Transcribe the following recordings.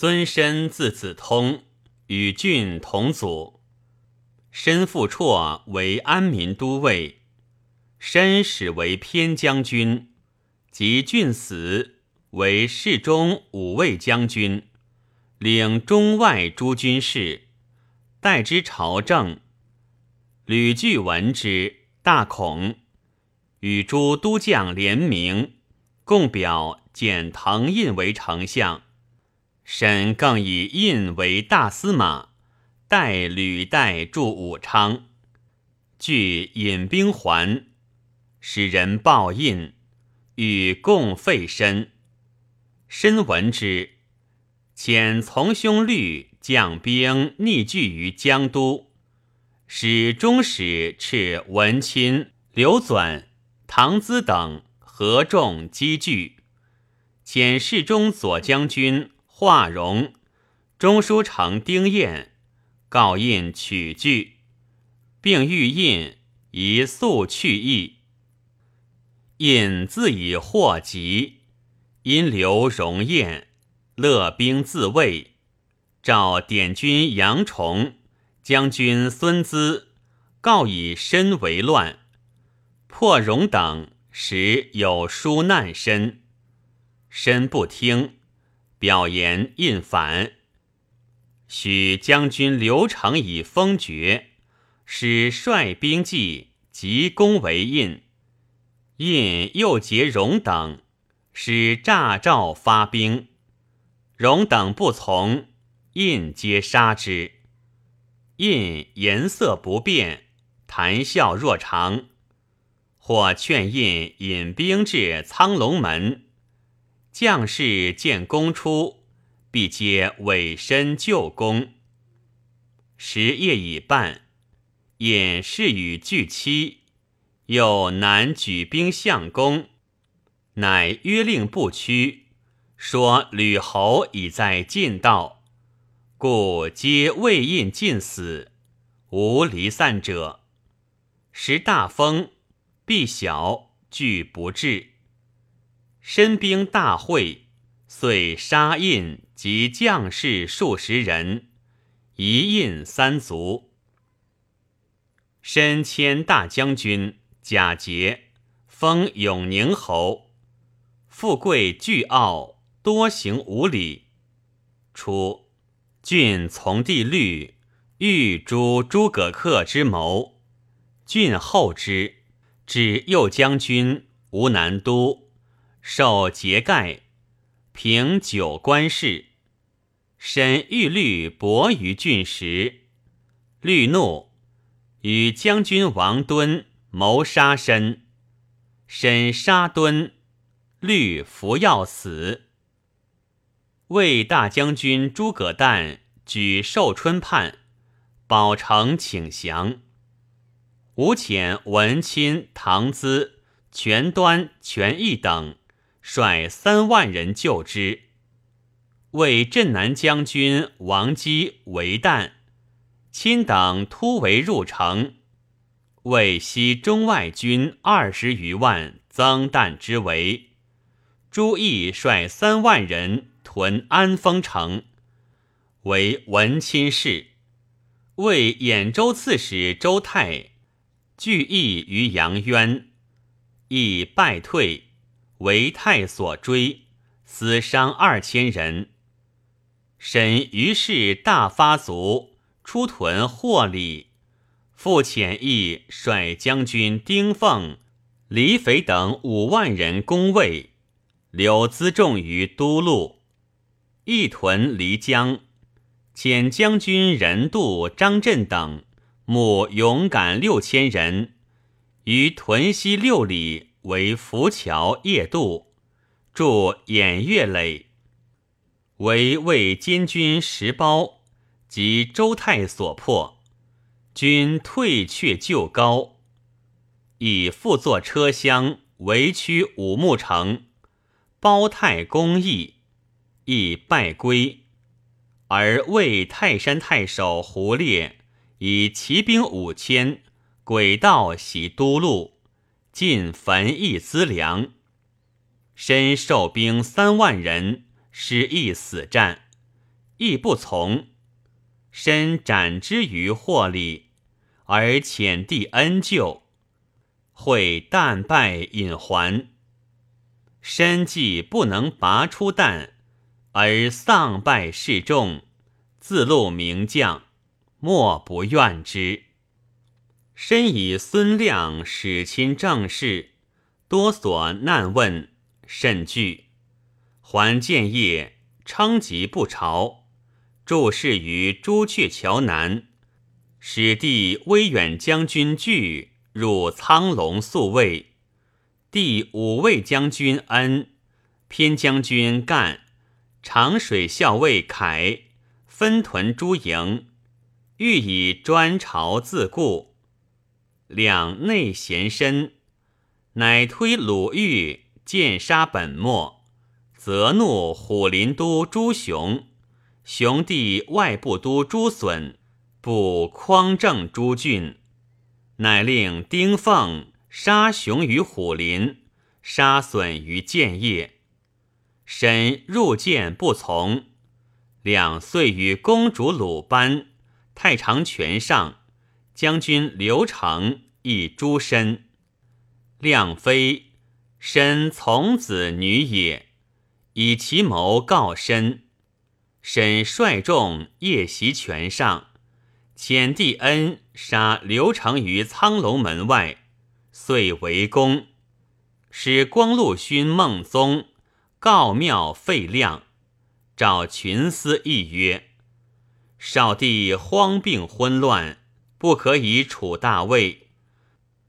孙申字子通，与郡同祖。申复绰为安民都尉，申始为偏将军。及郡死，为侍中、五位将军，领中外诸军事，代之朝政。吕据闻之，大恐，与诸都将联名，共表简滕胤为丞相。沈更以印为大司马，代履带驻武昌。据引兵还，使人报印，与共废申。申闻之，遣从兄律将兵逆拒于江都，使中使斥文钦、刘纂、唐咨等合众积聚，遣侍中左将军。华容中书丞丁彦告印取据，并欲印以速去意。印自以祸急，因留荣彦乐兵自卫，召典军杨崇、将军孙资告以身为乱，破容等时有书难身，身不听。表言印反，许将军刘成以封爵，使率兵计急攻为印。印又结荣等，使诈诏发兵。荣等不从，印皆杀之。印颜色不变，谈笑若常。或劝印引兵至苍龙门。将士见公出，必皆委身救公。时夜已半，引事与拒期，又难举兵相攻，乃约令不屈，说吕侯已在近道，故皆未印尽死，无离散者。时大风，必小，惧不至。申兵大会，遂杀印及将士数十人，一印三族。申迁大将军，贾节，封永宁侯。富贵巨傲，多行无礼。初，郡从帝律，欲诛诸葛恪之谋，郡后之，指右将军吴南都。受节盖，凭九官事。申欲律薄于郡时，律怒，与将军王敦谋杀身，审杀敦，律服药死。魏大将军诸葛诞举寿春叛，保城请降。吴遣文钦、唐咨、全端、全义等。率三万人救之，为镇南将军王基为旦，亲党突围入城，为西中外军二十余万增旦之围。朱毅率三万人屯安丰城，为文钦事。为兖州刺史周泰聚义于阳渊，亦败退。为太所追，死伤二千人。沈于是大发卒，出屯霍里，复遣义率将军丁奉、李斐等五万人攻魏，留辎重于都路。一屯漓江，遣将军任度、张震等募勇敢六千人，于屯西六里。为浮桥夜渡，筑偃月垒。为魏监军石苞及周泰所破，军退却旧高，以复作车厢围驱五木城。包泰攻邑，亦败归。而魏泰山太守胡烈以骑兵五千，诡道袭都路。尽焚邑资粮，身受兵三万人，失意死战，亦不从。身斩之于祸里，而遣帝恩救，会旦败引还。身既不能拔出旦，而丧败示众，自戮名将，莫不怨之。身以孙亮使亲政事，多所难问，甚惧。还建业，称疾不朝。注事于朱雀桥南，使弟威远将军惧入苍龙宿卫，第五位将军恩，偏将军干，长水校尉凯分屯诸营，欲以专朝自固。两内贤深，乃推鲁豫剑杀本末，责怒虎林都朱雄。雄弟外部都朱损不匡正朱俊，乃令丁奉杀雄于虎林，杀损于建业。沈入见不从，两岁与公主鲁班、太常权上将军刘成亦诸身。亮妃身从子女也，以其谋告申。沈率众夜袭泉上，遣帝恩杀刘成于苍龙门外，遂围攻。使光禄勋孟宗告庙废亮，召群司议曰：“少帝荒病昏乱，不可以处大位。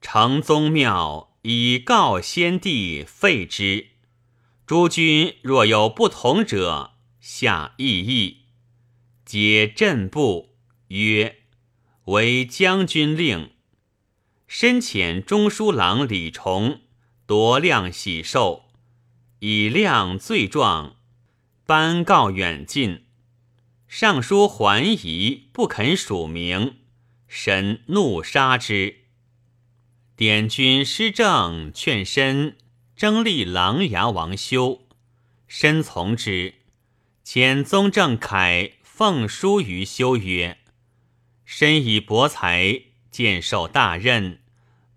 成宗庙以告先帝废之。诸君若有不同者。”下议议，皆震部曰：“为将军令。”深遣中书郎李崇夺亮喜寿，以量罪状，颁告远近。尚书桓疑不肯署名，神怒杀之。典军施政劝申争立琅琊王修，申从之。遣宗正楷奉书于修曰：“身以博才，见受大任，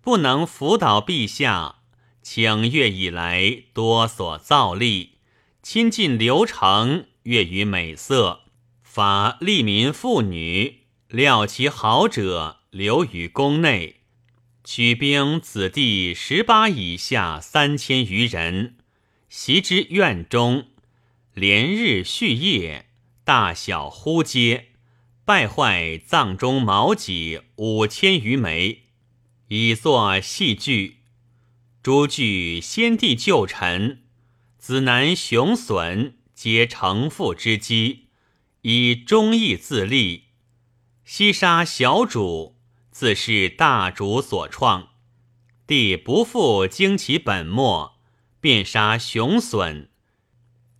不能辅导陛下。请月以来，多所造例，亲近流程，悦于美色，法利民妇女，料其好者留于宫内。取兵子弟十八以下三千余人，袭之院中。”连日续夜，大小呼接，败坏藏中毛戟五千余枚，以作戏剧。诸剧先帝旧臣，子男雄损，皆承父之基，以忠义自立。西杀小主，自是大主所创。帝不复经其本末，便杀雄隼。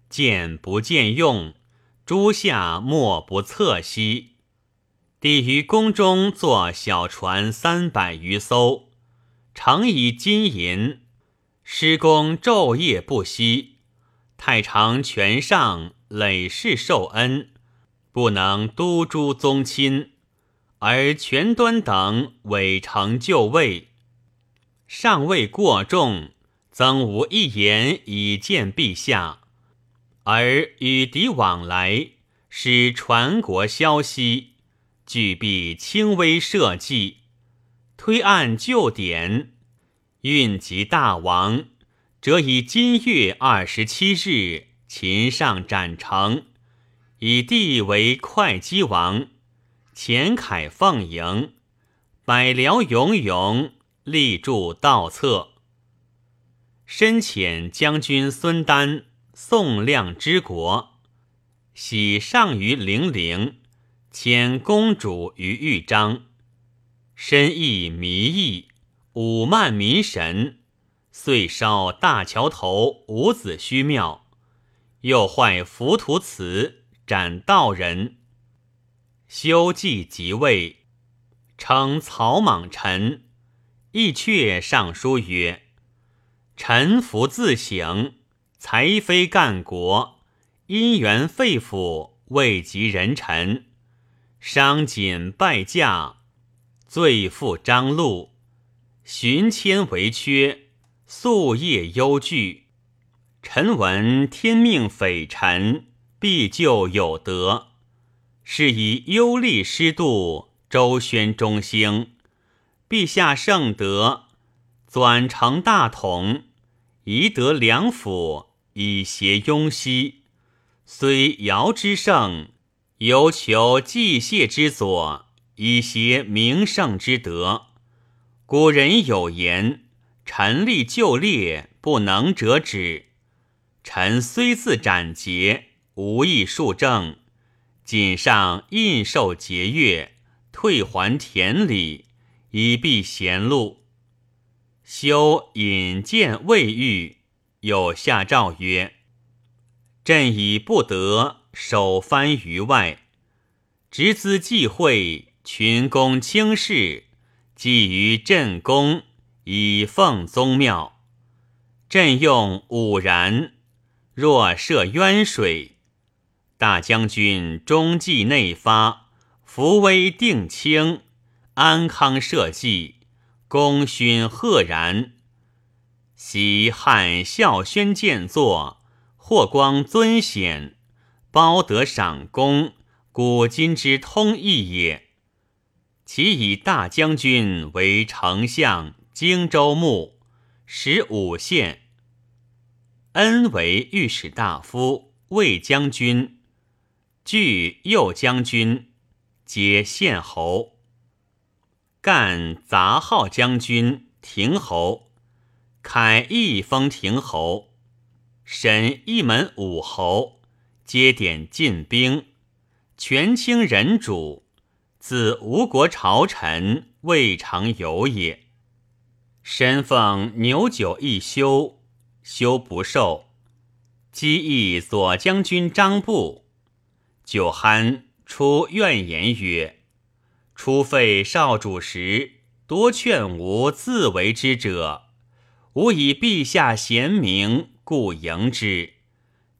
见不见用，诸下莫不侧息。帝于宫中坐小船三百余艘，常以金银，施工昼夜不息。太常权上累世受恩，不能督诸宗亲，而权端等伪成就位，尚未过重，曾无一言以见陛下。而与敌往来，使传国消息，俱必轻微社稷，推案旧典，运及大王，则以今月二十七日，秦上斩成，以帝为会稽王，钱凯奉迎，百僚勇勇，立柱道策，深遣将军孙丹。宋亮之国，喜上于零陵，遣公主于豫章，深意迷意，武慢民神，遂烧大桥头五子虚庙，又坏浮屠祠，斩道人。修蓟即位，称曹莽臣，亦阙上书曰：“臣服自省。”才非干国，因缘废府，未及人臣，伤锦败驾，罪负张禄，寻迁为缺，夙夜忧惧。臣闻天命匪臣，必就有德，是以忧虑失度，周宣中兴。陛下圣德，转成大统，宜得良辅，以协雍熙。虽尧之盛，犹求季谢之佐，以协名圣之德。古人有言：“臣立就列，不能者止。”臣虽自斩节，无益数政，谨上印绶节钺，退还田里，以避贤禄。修引荐未遇，有下诏曰。朕已不得守藩于外，执资济会，群公轻视，寄于朕宫，以奉宗庙。朕用武然，若涉渊水，大将军中继内发，伏威定清，安康社稷，功勋赫然。昔汉孝宣建作。霍光尊显，褒德赏功，古今之通义也。其以大将军为丞相，荆州牧，使五县。恩为御史大夫，卫将军，据右将军，皆县侯。干杂号将军，亭侯。凯一封亭侯。审一门武侯，皆点进兵，权倾人主，自吴国朝臣未尝有也。身奉牛酒一休，休不受。击议左将军张布，酒酣出怨言曰：“初废少主时，多劝吾自为之者，吾以陛下贤明。”故迎之，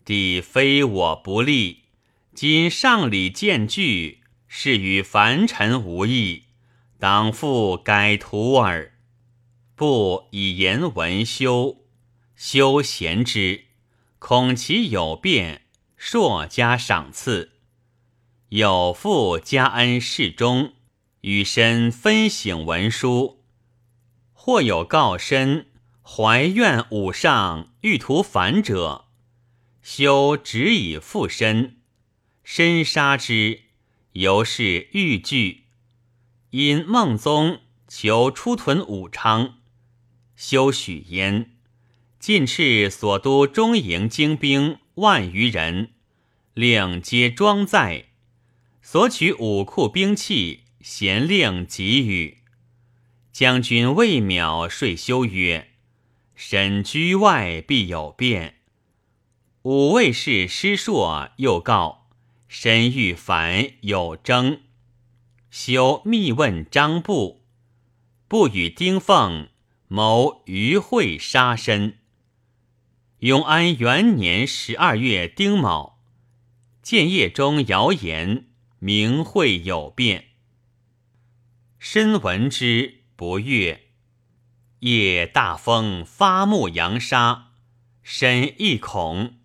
帝非我不利。今上礼见据，是与凡臣无异，当复改图耳。不以言文修，修贤之，恐其有变，硕加赏赐。有父加恩侍中，与身分省文书，或有告身。怀怨武上欲图反者，修只以附身，身杀之，由是欲惧。因孟宗求出屯武昌，修许焉。进斥所督中营精兵万余人，令皆装载，索取武库兵器，咸令给予。将军魏邈说修曰。沈居外必有变。五卫士师硕又告申欲反有征，修密问张布，不与丁奉谋于会杀身。永安元年十二月丁卯，建业中谣言明会有变，申闻之不悦。夜大风发木扬沙，身亦恐。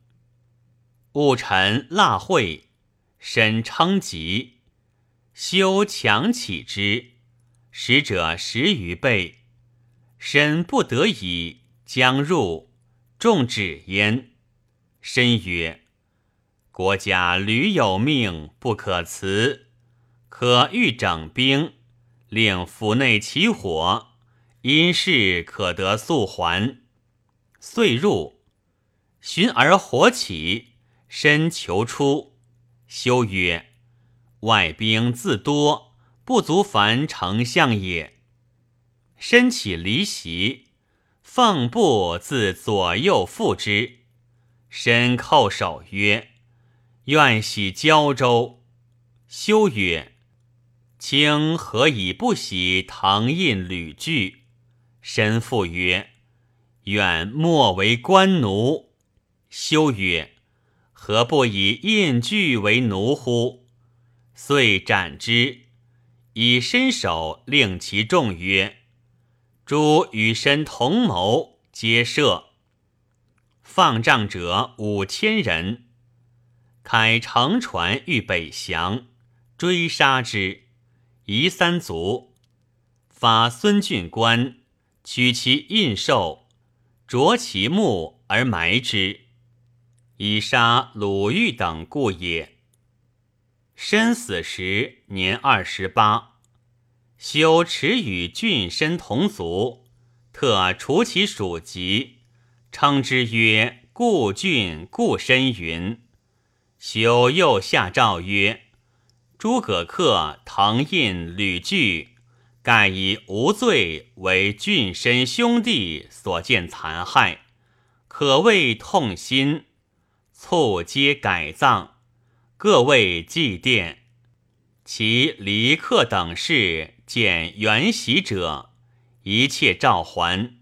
戊辰腊会，身称疾，修强起之，使者十余倍，身不得已将入，众止焉。身曰：“国家屡有命，不可辞，可欲整兵，令府内起火。”因事可得速还，遂入，寻而火起，身求出。修曰：“外兵自多，不足烦丞相也。”身起离席，奉布自左右复之。身叩首曰：“愿喜交州。”修曰：“卿何以不喜唐印吕据？”身父曰：“愿莫为官奴。”修曰：“何不以印具为奴乎？遂斩之，以身首令其众曰：“诸与身同谋，皆赦。”放仗者五千人，开乘船欲北降，追杀之，夷三族。发孙俊官，取其印绶，啄其木而埋之，以杀鲁豫等故也。申死时年二十八，修持与郡身同族，特除其属籍。称之曰故郡故身云。修又下诏曰：诸葛恪、唐印、吕据，盖以无罪为郡身兄弟所见残害，可谓痛心，卒皆改葬，各为祭奠。其离客等事见原喜者，一切召还。